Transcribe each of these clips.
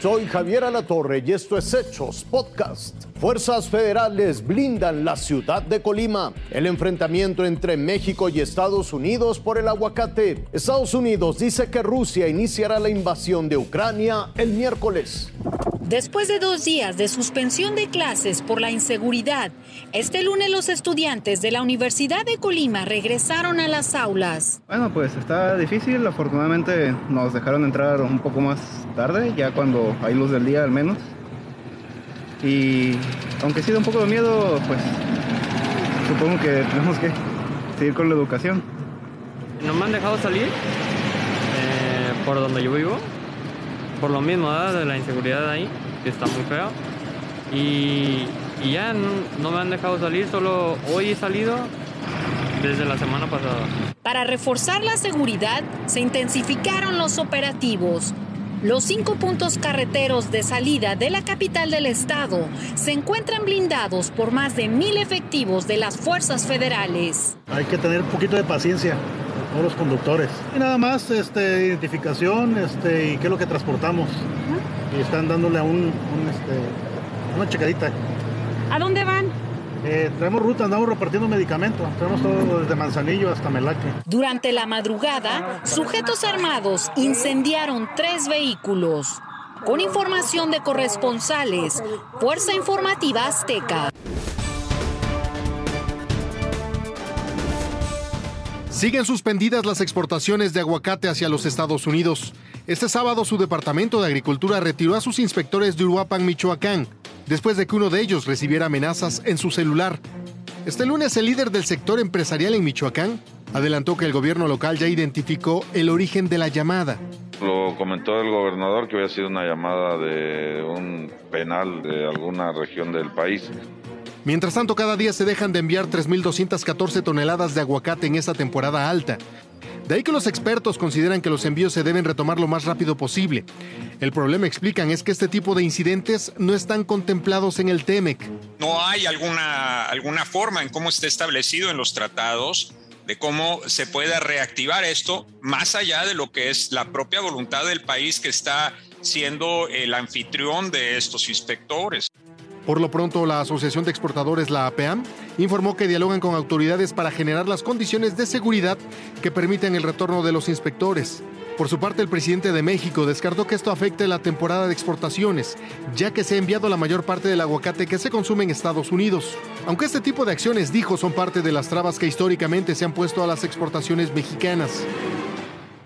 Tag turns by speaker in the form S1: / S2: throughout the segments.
S1: Soy Javier Alatorre y esto es Hechos Podcast. Fuerzas federales blindan la ciudad de Colima. El enfrentamiento entre México y Estados Unidos por el aguacate. Estados Unidos dice que Rusia iniciará la invasión de Ucrania el miércoles.
S2: Después de dos días de suspensión de clases por la inseguridad, este lunes los estudiantes de la Universidad de Colima regresaron a las aulas.
S3: Bueno, pues está difícil. Afortunadamente nos dejaron entrar un poco más tarde, ya cuando hay luz del día al menos. Y aunque sí da un poco de miedo, pues supongo que tenemos que seguir con la educación.
S4: No me han dejado salir eh, por donde yo vivo por lo mismo, de la inseguridad ahí, que está muy feo. Y, ya no, me han dejado salir, solo hoy he salido desde la semana pasada.
S2: Para reforzar la seguridad, se intensificaron los operativos. Los cinco puntos carreteros de salida de la capital del estado se encuentran blindados por más de mil efectivos de las fuerzas federales.
S5: Hay que tener un poquito de paciencia todos los conductores. Y nada más, este, identificación este, y qué es lo que transportamos. Y están dándole a un, este, una checadita.
S2: ¿A dónde van?
S5: Eh, traemos ruta, andamos repartiendo medicamentos. Tenemos todo desde Manzanillo hasta Melaque.
S2: Durante la madrugada, sujetos armados incendiaron tres vehículos. Con información de corresponsales, Fuerza Informativa Azteca.
S6: Siguen suspendidas las exportaciones de aguacate hacia los Estados Unidos. Este sábado su Departamento de Agricultura retiró a sus inspectores de Uruapan, Michoacán, después de que uno de ellos recibiera amenazas en su celular. Este lunes el líder del sector empresarial en Michoacán adelantó que el gobierno local ya identificó el origen de la llamada.
S7: Lo comentó el gobernador que había sido una llamada de un penal de alguna región del país.
S6: Mientras tanto, cada día se dejan de enviar 3.214 toneladas de aguacate en esta temporada alta. De ahí que los expertos consideran que los envíos se deben retomar lo más rápido posible. El problema, explican, es que este tipo de incidentes no están contemplados en el TEMEC.
S8: No hay alguna, alguna forma en cómo está establecido en los tratados de cómo se pueda reactivar esto más allá de lo que es la propia voluntad del país que está siendo el anfitrión de estos inspectores.
S6: Por lo pronto, la Asociación de Exportadores, la APEAM, informó que dialogan con autoridades para generar las condiciones de seguridad que permiten el retorno de los inspectores. Por su parte, el presidente de México descartó que esto afecte la temporada de exportaciones, ya que se ha enviado la mayor parte del aguacate que se consume en Estados Unidos. Aunque este tipo de acciones, dijo, son parte de las trabas que históricamente se han puesto a las exportaciones mexicanas.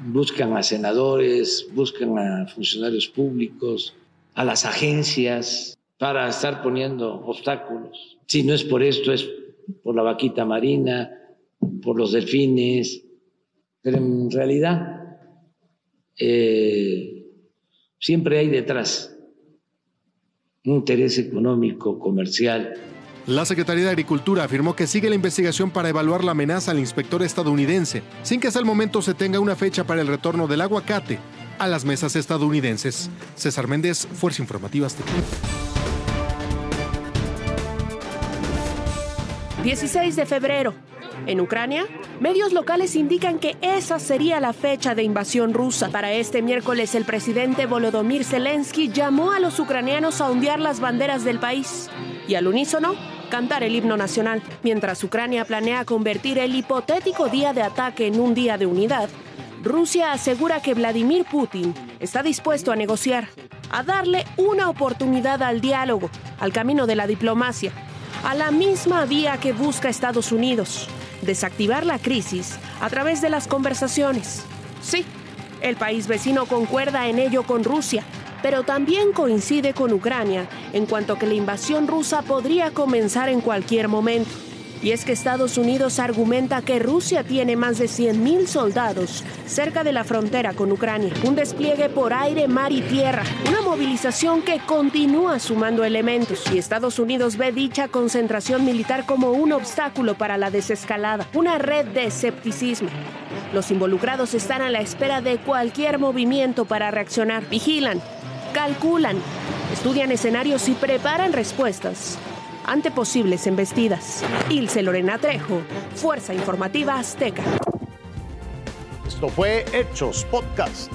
S9: Buscan a senadores, buscan a funcionarios públicos, a las agencias, para estar poniendo obstáculos. Si no es por esto, es por la vaquita marina, por los delfines, pero en realidad eh, siempre hay detrás un interés económico, comercial.
S6: La Secretaría de Agricultura afirmó que sigue la investigación para evaluar la amenaza al inspector estadounidense, sin que hasta el momento se tenga una fecha para el retorno del aguacate a las mesas estadounidenses. César Méndez, Fuerza Informativa Azteca.
S10: 16 de febrero. En Ucrania, medios locales indican que esa sería la fecha de invasión rusa. Para este miércoles, el presidente Volodymyr Zelensky llamó a los ucranianos a ondear las banderas del país y al unísono cantar el himno nacional. Mientras Ucrania planea convertir el hipotético día de ataque en un día de unidad, Rusia asegura que Vladimir Putin está dispuesto a negociar, a darle una oportunidad al diálogo, al camino de la diplomacia a la misma vía que busca Estados Unidos, desactivar la crisis a través de las conversaciones. Sí, el país vecino concuerda en ello con Rusia, pero también coincide con Ucrania en cuanto que la invasión rusa podría comenzar en cualquier momento. Y es que Estados Unidos argumenta que Rusia tiene más de 100.000 soldados cerca de la frontera con Ucrania. Un despliegue por aire, mar y tierra. Una movilización que continúa sumando elementos. Y Estados Unidos ve dicha concentración militar como un obstáculo para la desescalada. Una red de escepticismo. Los involucrados están a la espera de cualquier movimiento para reaccionar. Vigilan, calculan, estudian escenarios y preparan respuestas ante posibles embestidas. Ilse Lorena Trejo, Fuerza Informativa Azteca.
S1: Esto fue Hechos Podcast.